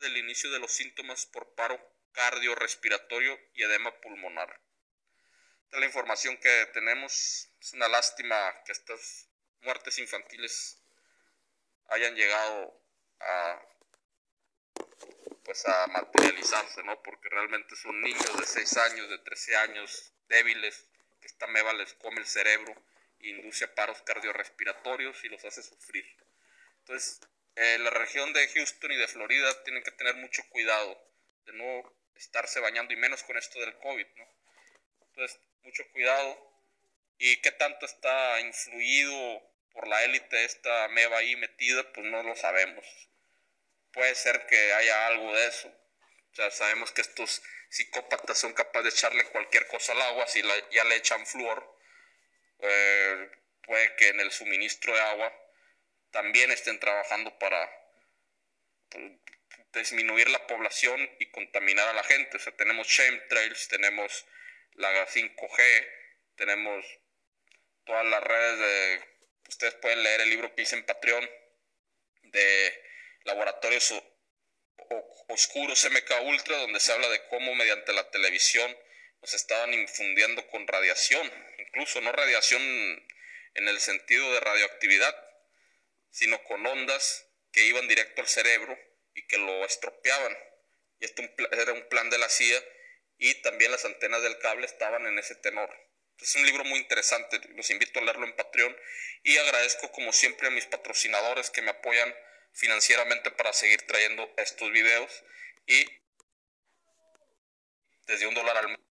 del inicio de los síntomas por paro cardiorrespiratorio y edema pulmonar. Esta es la información que tenemos. Es una lástima que estas muertes infantiles hayan llegado a pues a materializarse, ¿no? Porque realmente son niños de 6 años, de 13 años, débiles, que esta meba les come el cerebro e induce paros cardiorrespiratorios y los hace sufrir. Entonces, eh, la región de Houston y de Florida tienen que tener mucho cuidado de no estarse bañando y menos con esto del COVID, ¿no? Entonces, mucho cuidado. ¿Y qué tanto está influido por la élite esta meba ahí metida? Pues no lo sabemos. Puede ser que haya algo de eso. O sea, sabemos que estos psicópatas son capaces de echarle cualquier cosa al agua si ya le echan flúor. Eh, puede que en el suministro de agua también estén trabajando para pues, disminuir la población y contaminar a la gente. O sea, tenemos chemtrails, tenemos la 5G, tenemos todas las redes de... Ustedes pueden leer el libro que hice en Patreon de laboratorios oscuros MK Ultra, donde se habla de cómo mediante la televisión nos estaban infundiendo con radiación, incluso no radiación en el sentido de radioactividad, sino con ondas que iban directo al cerebro y que lo estropeaban. Y esto era un plan de la CIA y también las antenas del cable estaban en ese tenor. Es un libro muy interesante, los invito a leerlo en Patreon y agradezco como siempre a mis patrocinadores que me apoyan financieramente para seguir trayendo estos videos y desde un dólar al mes